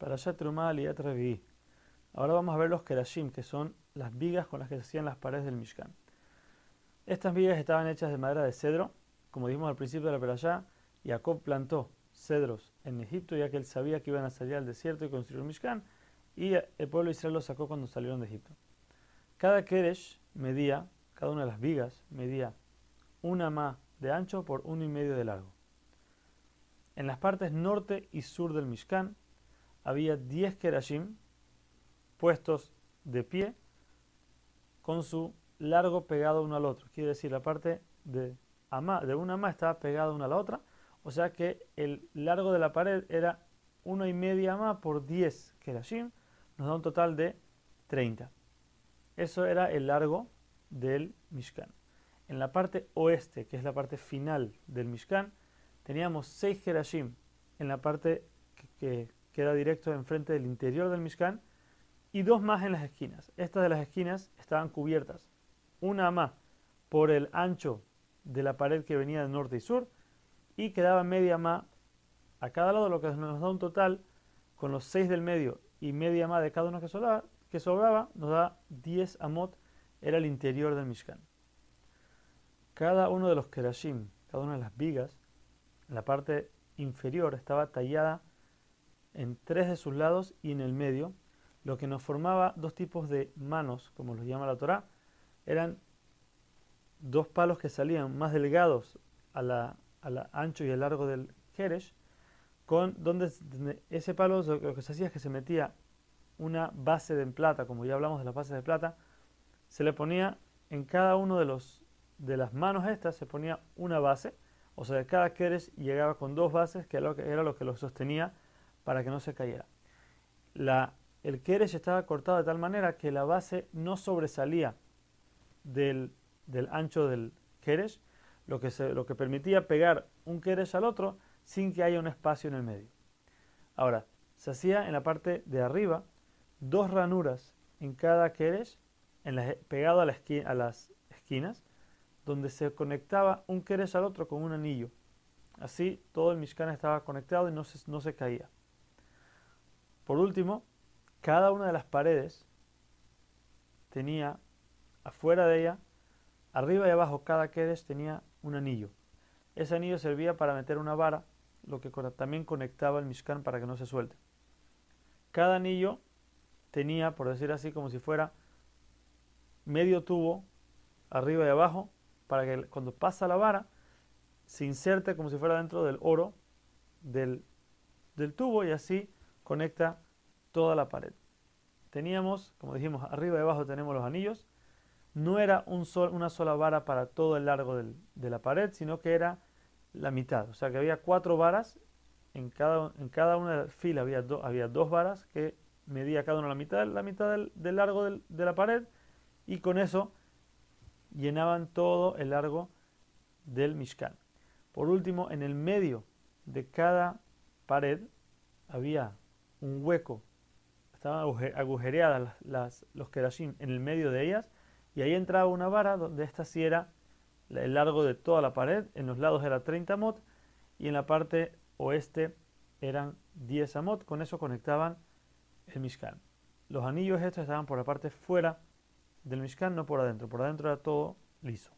Para allá Trumá y Revi'i. Ahora vamos a ver los Kerashim, que son las vigas con las que se hacían las paredes del Mishkan. Estas vigas estaban hechas de madera de cedro, como dijimos al principio de la perashá. Jacob plantó cedros en Egipto, ya que él sabía que iban a salir al desierto y construir un Mishkan, y el pueblo de Israel los sacó cuando salieron de Egipto. Cada Keresh medía, cada una de las vigas medía una ma de ancho por uno y medio de largo. En las partes norte y sur del Mishkan había 10 Kerashim puestos de pie con su largo pegado uno al otro. Quiere decir, la parte de, una ama estaba pegada una a la otra. O sea que el largo de la pared era uno y media ama por 10 kerashim. Nos da un total de 30. Eso era el largo del Mishkan. En la parte oeste, que es la parte final del Mishkan, teníamos 6 kerashim en la parte que, queda directo enfrente del interior del Mishkan y dos más en las esquinas. Estas de las esquinas estaban cubiertas, una más por el ancho de la pared que venía del norte y sur y quedaba media más a cada lado, lo que nos da un total con los seis del medio y media más de cada uno que sobraba, que sobraba nos da 10 amot, era el interior del Mishkan. Cada uno de los kerashim, cada una de las vigas, en la parte inferior estaba tallada en tres de sus lados y en el medio, lo que nos formaba dos tipos de manos, como los llama la Torá, eran dos palos que salían más delgados a la, ancho y al largo del Keresh, con donde ese palo lo que se hacía es que se metía una base de plata, como ya hablamos de las bases de plata, se le ponía en cada uno de los de las manos estas se ponía una base, o sea, cada Keresh llegaba con dos bases, que era lo que, era lo, que lo sostenía para que no se cayera. La el Keresh estaba cortado de tal manera que la base no sobresalía del, ancho del Keresh, lo que, lo que permitía pegar un Keresh al otro sin que haya un espacio en el medio. Ahora, se hacía en la parte de arriba dos ranuras en cada Keresh, en pegado a, las esquinas, donde se conectaba un Keresh al otro con un anillo. Así todo el Mishkan estaba conectado y no se caía. Por último, cada una de las paredes tenía afuera de ella, arriba y abajo, cada Keres tenía un anillo. Ese anillo servía para meter una vara, lo que también conectaba el Mishkan para que no se suelte. Cada anillo tenía, por decir así, como si fuera medio tubo arriba y abajo, para que cuando pasa la vara se inserte como si fuera dentro del oro del, del tubo y así conecta toda la pared. Teníamos, como dijimos, arriba y abajo tenemos los anillos. No era un sol, una sola vara para todo el largo de la pared, sino que era la mitad. O sea que había cuatro varas. En cada, en cada una de las filas había, había dos varas que medía cada una la mitad, la mitad del, largo de la pared. Y con eso llenaban todo el largo del Mishkan. Por último, en el medio de cada pared había un hueco estaban agujereadas las, los kerashim en el medio de ellas, y ahí entraba una vara donde esta sí era el largo de toda la pared, en los lados era 30 amot, y en la parte oeste eran 10 amot, con eso conectaban el Mishkan. Los anillos estos estaban por la parte fuera del Mishkan, no por adentro, por adentro era todo liso.